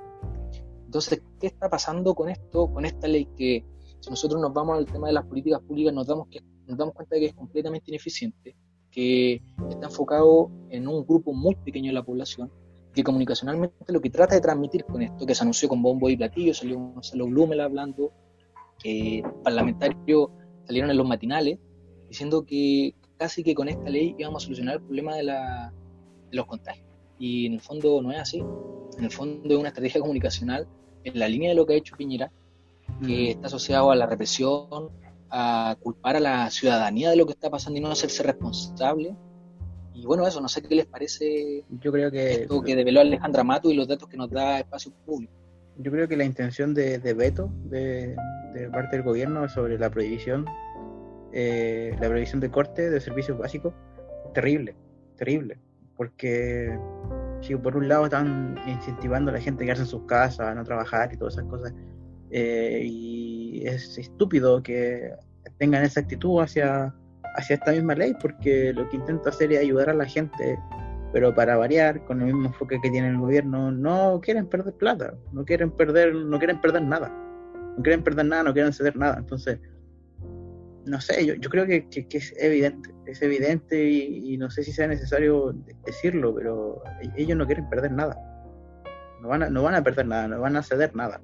Entonces, ¿qué está pasando con esto, con esta ley que si nosotros nos vamos al tema de las políticas públicas nos damos, que, nos damos cuenta de que es completamente ineficiente, que está enfocado en un grupo muy pequeño de la población, que comunicacionalmente lo que trata de transmitir con esto, que se anunció con bombo y platillo, salió Gonzalo Blumel hablando, que parlamentarios salieron en los matinales diciendo que casi que con esta ley íbamos a solucionar el problema de, la, de los contagios. Y en el fondo no es así. En el fondo es una estrategia comunicacional en la línea de lo que ha hecho Piñera, que está asociado a la represión, a culpar a la ciudadanía de lo que está pasando y no hacerse responsable. Y bueno, eso, no sé qué les parece yo creo que esto que develó Alejandra Mato y los datos que nos da Espacio Público. Yo creo que la intención de, veto de, parte del gobierno sobre la prohibición, eh, la prohibición de corte de servicios básicos, terrible, terrible. Porque si por un lado están incentivando a la gente a quedarse en sus casas, a no trabajar y todas esas cosas, eh, y es estúpido que tengan esa actitud hacia, hacia esta misma ley, porque lo que intenta hacer es ayudar a la gente, pero para variar, con el mismo enfoque que tiene el gobierno, no quieren perder plata, no quieren perder, no quieren perder nada, no quieren perder nada, no quieren ceder nada. Entonces, no sé, yo, yo creo que, es evidente, es evidente y, no sé si sea necesario decirlo, pero ellos no quieren perder nada. No van, a, no van a perder nada, no van a ceder nada.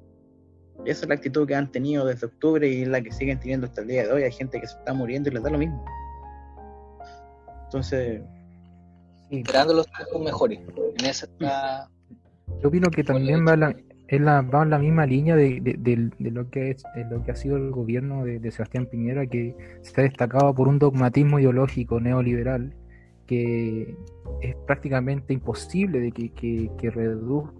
Esa es la actitud que han tenido desde octubre y la que siguen teniendo hasta el día de hoy. Hay gente que se está muriendo y les da lo mismo. Entonces. Sí. los tiempos mejores. En esa Yo opino que también va, la, en la, va en la misma línea de, de, lo que es lo que ha sido el gobierno de, Sebastián Piñera, que se ha destacado por un dogmatismo ideológico neoliberal que es prácticamente imposible de que, que, que reduzca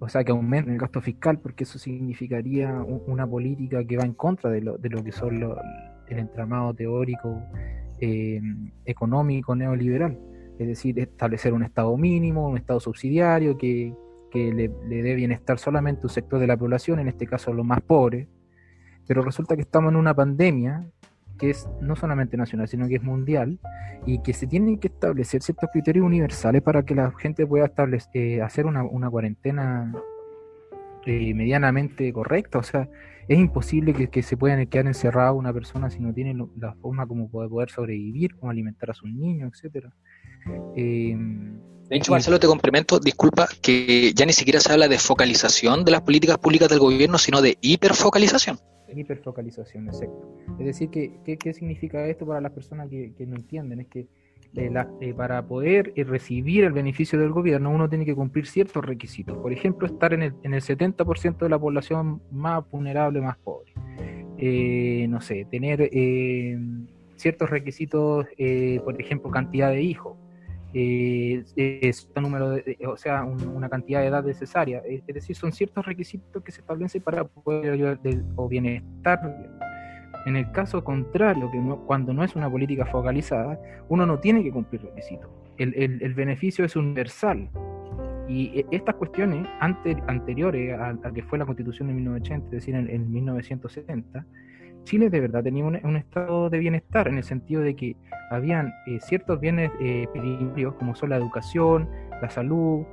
o sea, que aumente el gasto fiscal, porque eso significaría una política que va en contra de lo, de lo que son el entramado teórico eh, económico neoliberal. Es decir, establecer un Estado mínimo, un Estado subsidiario que, le, dé bienestar solamente un sector de la población, en este caso los más pobres. Pero resulta que estamos en una pandemia que es no solamente nacional, sino que es mundial, y que se tienen que establecer ciertos criterios universales para que la gente pueda establecer, eh, hacer una, cuarentena eh, medianamente correcta. O sea, es imposible que, se puedan quedar encerrado una persona si no tiene la forma como poder, poder sobrevivir, como alimentar a sus niños, etcétera. Eh, de hecho, Marcelo, te complemento, disculpa, que ya ni siquiera se habla de focalización de las políticas públicas del gobierno, sino de hiperfocalización hiperfocalización, exacto. Es decir, ¿qué, qué, significa esto para las personas que, no entienden? Es que eh, eh, para poder eh, recibir el beneficio del gobierno uno tiene que cumplir ciertos requisitos. Por ejemplo, estar en el, en el 70% de la población más vulnerable, más pobre. no sé, tener ciertos requisitos, por ejemplo, cantidad de hijos eh, número, de, o sea, una cantidad de edad necesaria. Es, decir, son ciertos requisitos que se establecen para poder ayudar o bienestar. En el caso contrario, que cuando no es una política focalizada, uno no tiene que cumplir requisitos. El, el, beneficio es universal. Y e, estas cuestiones anteriores a, que fue la constitución de 1980, es decir, en, en 1970, Chile de verdad tenía un, estado de bienestar en el sentido de que habían eh, ciertos bienes eh, como son la educación, la salud,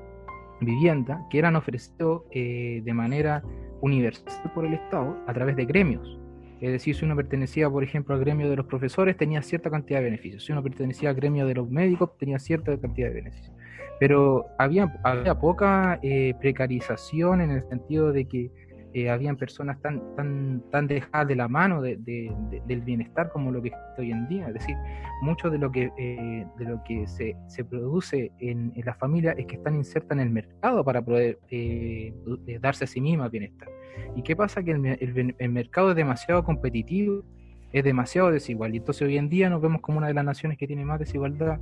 vivienda, que eran ofrecidos eh, de manera universal por el Estado a través de gremios. Es decir, si uno pertenecía, por ejemplo, al gremio de los profesores, tenía cierta cantidad de beneficios. Si uno pertenecía al gremio de los médicos, tenía cierta cantidad de beneficios. Pero había, había poca eh, precarización en el sentido de que eh, habían personas tan, tan, tan dejadas de la mano de, del bienestar como lo que es hoy en día. Es decir, mucho de lo que, eh, de lo que se, se produce en, en, la familia es que están insertas en el mercado para poder eh, darse a sí misma bienestar. ¿Y qué pasa? Que el, el, mercado es demasiado competitivo, es demasiado desigual. Y entonces hoy en día nos vemos como una de las naciones que tiene más desigualdad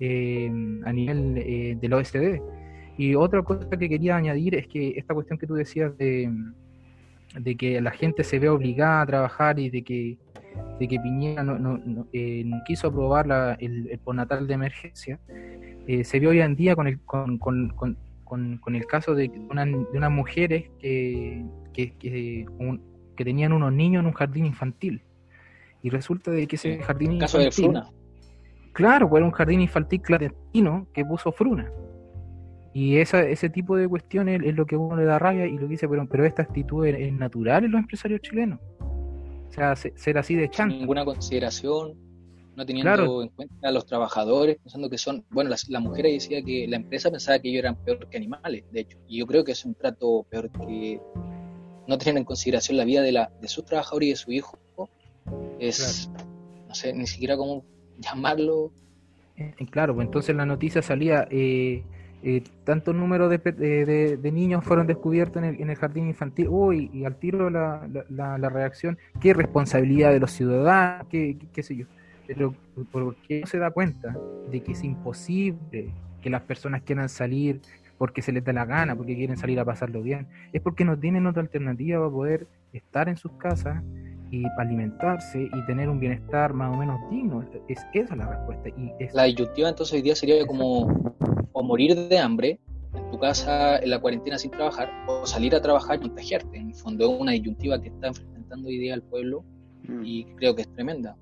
a nivel del OSD. Y otra cosa que quería añadir es que esta cuestión que tú decías de, de que la gente se ve obligada a trabajar y de que, de que Piñera no, no, eh, quiso aprobar el, el, postnatal de emergencia, eh, se ve hoy en día con, el, con, con, con, el caso de, una, de unas mujeres que, que, que, tenían unos niños en un jardín infantil. Y resulta de que ese jardín infantil... Caso de Fruna. Claro, fue pues un jardín infantil clandestino que puso Fruna. Y esa, ese tipo de cuestiones es lo que uno le da rabia y lo que dice, pero, pero esta actitud es, natural en los empresarios chilenos. O sea, ser así de chance. ninguna consideración, no teniendo en cuenta a los trabajadores, pensando que son, bueno, la, mujer decía que la empresa pensaba que ellos eran peor que animales, de hecho, y yo creo que es un trato peor que no tener en consideración la vida de, la, de sus trabajadores y de su hijo, es, no sé, ni siquiera cómo llamarlo. Eh, claro, pues entonces la noticia salía, eh, eh, tanto número de, de, niños fueron descubiertos en el, en el jardín infantil, uy, y al tiro la, la, la, reacción, qué responsabilidad de los ciudadanos, qué, qué, sé yo. Pero ¿por qué no se da cuenta de que es imposible que las personas quieran salir porque se les da la gana, porque quieren salir a pasarlo bien? Es porque no tienen otra alternativa para poder estar en sus casas y alimentarse y tener un bienestar más o menos digno. Es esa la respuesta. Y La disyuntiva entonces hoy día sería como o morir de hambre en tu casa en la cuarentena sin trabajar o salir a trabajar y contagiarte. En el fondo es una disyuntiva que está enfrentando hoy día el pueblo mm. y creo que es tremenda.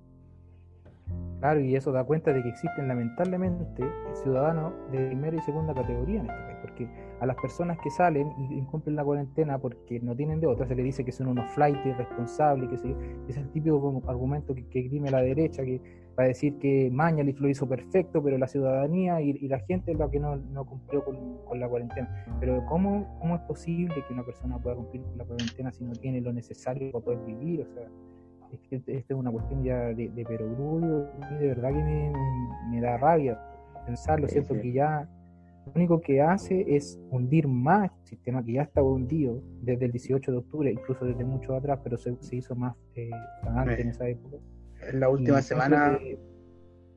Claro, y eso da cuenta de que existen lamentablemente ciudadanos de primera y segunda categoría en este país, porque a las personas que salen y incumplen la cuarentena porque no tienen de otra, se les dice que son unos flight irresponsables, que se, es el típico argumento que, que la derecha, que va a decir que Mañalich lo hizo perfecto, pero la ciudadanía y, la gente es la que no, no cumplió con, con, la cuarentena. Pero ¿cómo, ¿cómo es posible que una persona pueda cumplir con la cuarentena si no tiene lo necesario para poder vivir? O sea, es que esta es una cuestión ya de, de perogrullo y de verdad que me, me, da rabia pensarlo, ¿cierto? Que ya lo único que hace es hundir más el sistema que ya estaba hundido desde el 18 de octubre, incluso desde mucho atrás, pero se, se hizo más eh, antes en esa época. En la última semana.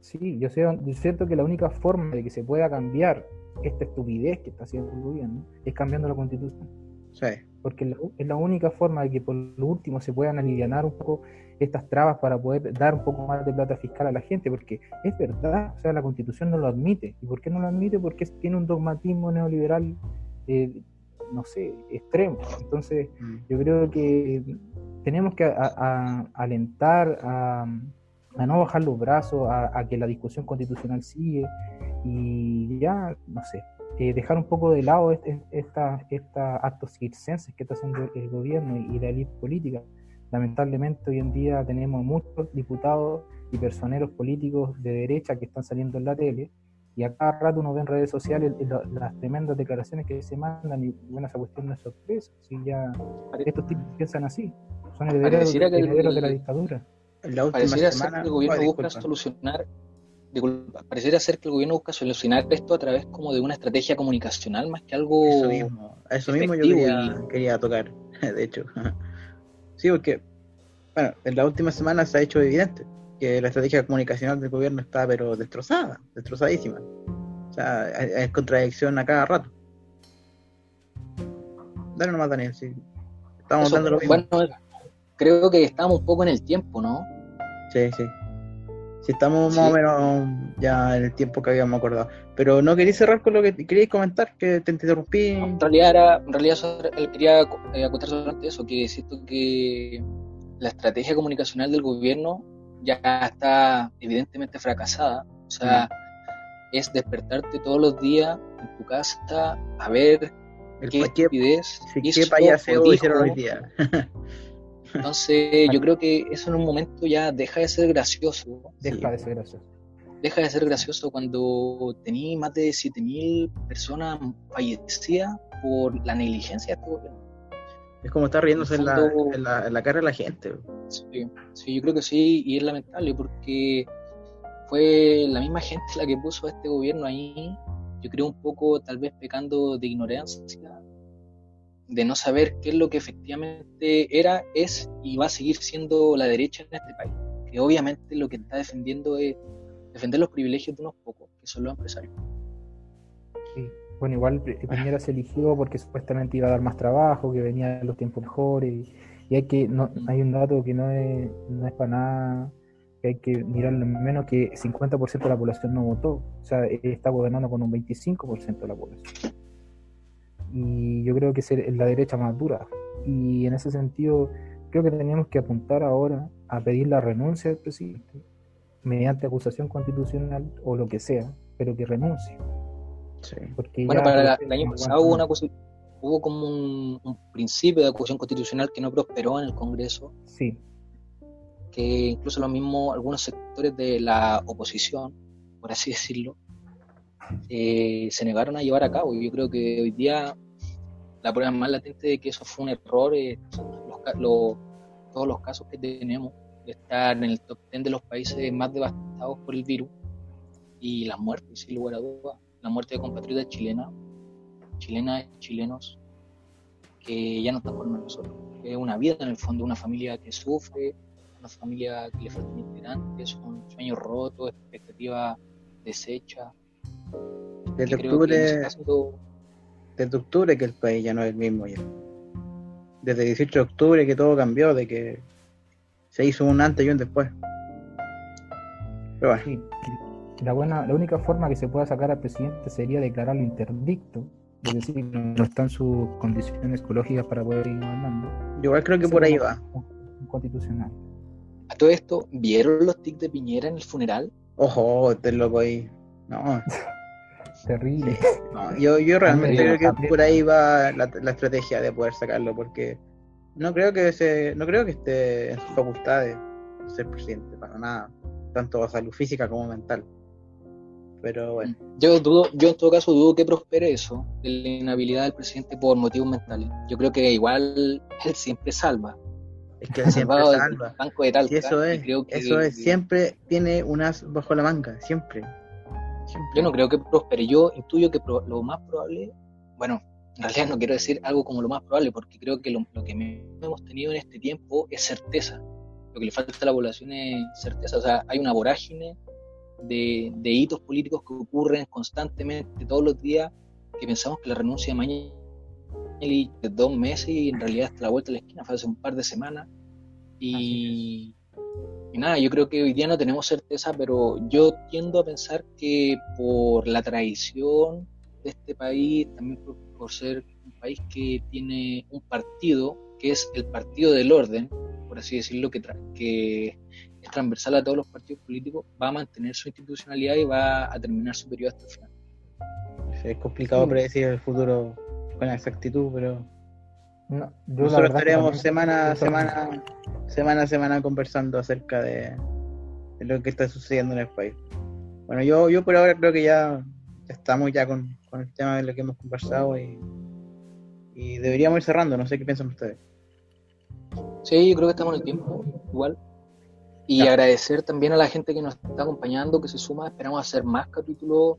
sí, yo sé, es cierto que la única forma de que se pueda cambiar esta estupidez que está haciendo el gobierno es cambiando la constitución. Sí. Porque es la única forma de que por lo último se puedan aliviar un poco estas trabas para poder dar un poco más de plata fiscal a la gente, porque es verdad, o sea, la constitución no lo admite. ¿Y por qué no lo admite? Porque tiene un dogmatismo neoliberal, eh, no sé, extremo. Entonces, mm. yo creo que tenemos que alentar a, no bajar los brazos, a, que la discusión constitucional sigue y ya, no sé, eh, dejar un poco de lado estos esta, esta actos circenses que está haciendo el gobierno y la élite política. Lamentablemente hoy en día tenemos muchos diputados y personeros políticos de derecha que están saliendo en la tele y a cada rato uno ve en redes sociales las tremendas declaraciones que se mandan y bueno, esa cuestión no es sorpresa, si ya estos tipos piensan así, son herederos, herederos de la dictadura. La pareciera ser que el gobierno busca solucionar pareciera ser que el gobierno busca solucionar esto a través como de una estrategia comunicacional más que algo eso mismo, eso mismo yo quería, quería tocar, de hecho. Sí, porque, bueno, en la última semana se ha hecho evidente que la estrategia comunicacional del gobierno está, pero destrozada, destrozadísima. O sea, es contradicción a cada rato. Dale nomás, Daniel, sí. Estamos dando lo mismo. Bueno, creo que estamos un poco en el tiempo, ¿no? Sí, sí. Sí, estamos más o menos ya en el tiempo que habíamos acordado. Pero no quería cerrar con lo que queríais comentar, que te interrumpí. en realidad, era, en realidad quería eh, acotar sobre eso, que siento que la estrategia comunicacional del gobierno ya está evidentemente fracasada. O sea, mm. es despertarte todos los días en tu casa a ver el qué estupidez qué payaseo hicieron hoy día. Entonces, yo creo que eso en un momento ya deja de ser gracioso. Deja de ser gracioso. Deja de ser gracioso cuando tení más de 7.000 personas fallecidas por la negligencia de este gobierno. Es como estar riéndose en, la, en, la, cara de la gente. Sí, sí, yo creo que sí, y es lamentable porque fue la misma gente la que puso a este gobierno ahí, yo creo un poco tal vez pecando de ignorancia de no saber qué es lo que efectivamente era, es y va a seguir siendo la derecha en este país. Que obviamente lo que está defendiendo es defender los privilegios de unos pocos, que son los empresarios. Sí. Bueno, igual Piñera se eligió porque supuestamente iba a dar más trabajo, que venía los tiempos mejores. Y, hay que no, hay un dato que no es, no es para nada, que hay que mirarlo menos que 50% de la población no votó. O sea, está gobernando con un 25% de la población. Y yo creo que es la derecha más dura. Y en ese sentido, creo que tenemos que apuntar ahora a pedir la renuncia del presidente mediante acusación constitucional o lo que sea, pero que renuncie. bueno, para el año pasado hubo, una hubo como un, principio de acusación constitucional que no prosperó en el Congreso. Sí. Que incluso lo mismo algunos sectores de la oposición, por así decirlo, eh, se negaron a llevar a cabo. Yo creo que hoy día la prueba más latente de que eso fue un error es todos los casos que tenemos de estar en el top 10 de los países más devastados por el virus y las muertes, sin lugar a dudas. La muerte de compatriotas chilenas, chilenas y chilenos que ya no están con nosotros. Es una vida en el fondo, una familia que sufre, una familia que le faltan integrantes, un sueño roto, expectativa deshecha. Desde octubre, desde octubre que el país ya no es el mismo ya. Desde el 18 de octubre que todo cambió, de que se hizo un antes y un después. Pero bueno. La, buena, la única forma que se pueda sacar al presidente sería declararlo interdicto, es decir, no, están sus condiciones ecológicas para poder ir gobernando. Yo igual creo que por ahí va. Constitucional. A todo esto, ¿vieron los tics de Piñera en el funeral? Ojo, este loco ahí. No. Terrible. yo, yo realmente creo que por ahí va la, la estrategia de poder sacarlo, porque no creo que se, no creo que esté en sus facultades ser presidente, para nada, tanto a salud física como mental. Pero bueno. Yo dudo, yo en todo caso dudo que prospere eso, de la inhabilidad del presidente por motivos mentales. Yo creo que igual él siempre salva. Es que él siempre salva. Banco de eso es, eso es, siempre tiene unas bajo la manga, siempre. Yo no creo que prospere. Yo intuyo que lo más probable, bueno, en realidad no quiero decir algo como lo más probable, porque creo que lo, que hemos tenido en este tiempo es certeza. Lo que le falta a la población es certeza. O sea, hay una vorágine de, hitos políticos que ocurren constantemente todos los días, que pensamos que la renuncia de mañana de dos meses y en realidad hasta la vuelta de la esquina fue hace un par de semanas. Y, y nada, yo creo que hoy día no tenemos certeza, pero yo tiendo a pensar que por la tradición de este país, también por por ser un país que tiene un partido que es el partido del orden, por así decirlo, que, que es transversal a todos los partidos políticos, va a mantener su institucionalidad y va a terminar su periodo hasta el final. es complicado predecir el futuro con exactitud, pero no, nosotros estaremos semana a semana, semana a semana conversando acerca de, lo que está sucediendo en el país. Bueno, yo, yo por ahora creo que ya estamos ya con, el tema de lo que hemos conversado y, deberíamos ir cerrando, no sé qué piensan ustedes. Sí, yo creo que estamos en el tiempo, igual. Y agradecer también a la gente que nos está acompañando, que se suma. Esperamos hacer más capítulos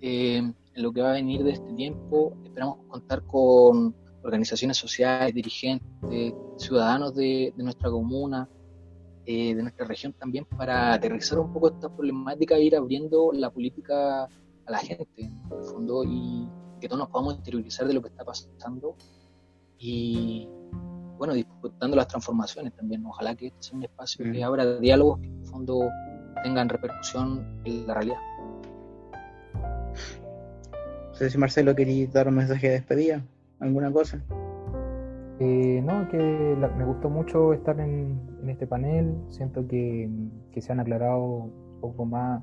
eh, en lo que va a venir de este tiempo. Esperamos contar con organizaciones sociales, dirigentes, ciudadanos de, nuestra comuna, eh, de nuestra región también, para aterrizar un poco esta problemática e ir abriendo la política a la gente, en el fondo, y que todos nos podamos interiorizar de lo que está pasando y, bueno, disfrutando las transformaciones también. Ojalá que este sea un espacio que abra diálogos que en el fondo tengan repercusión en la realidad. No sé si Marcelo quería dar un mensaje de despedida, alguna cosa. Eh, no, que me gustó mucho estar en, este panel. Siento que, se han aclarado un poco más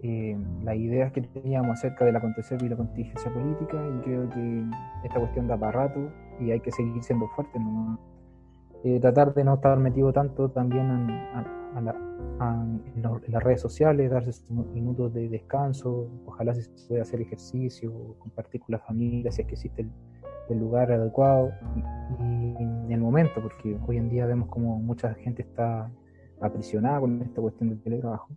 eh, las ideas que teníamos acerca del acontecer y la contingencia política y creo que esta cuestión da para rato y hay que seguir siendo fuertes. Eh, tratar de no estar metido tanto también en, las redes sociales, darse minutos de descanso, ojalá se pueda hacer ejercicio, compartir con la familia si es que existe el, lugar adecuado y, en el momento, porque hoy en día vemos como mucha gente está aprisionada con esta cuestión del teletrabajo.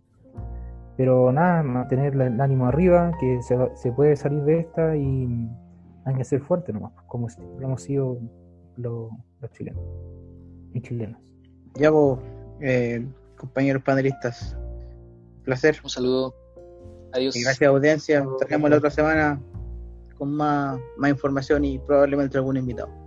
Pero nada, mantener el ánimo arriba, que se, se puede salir de esta y hay que ser fuerte nomás, como hemos sido los, chilenos y chilenas. Ya vos, eh, compañeros panelistas, placer. Un saludo. Adiós. Y gracias audiencia. Nos la otra semana con más, más información y probablemente algún invitado.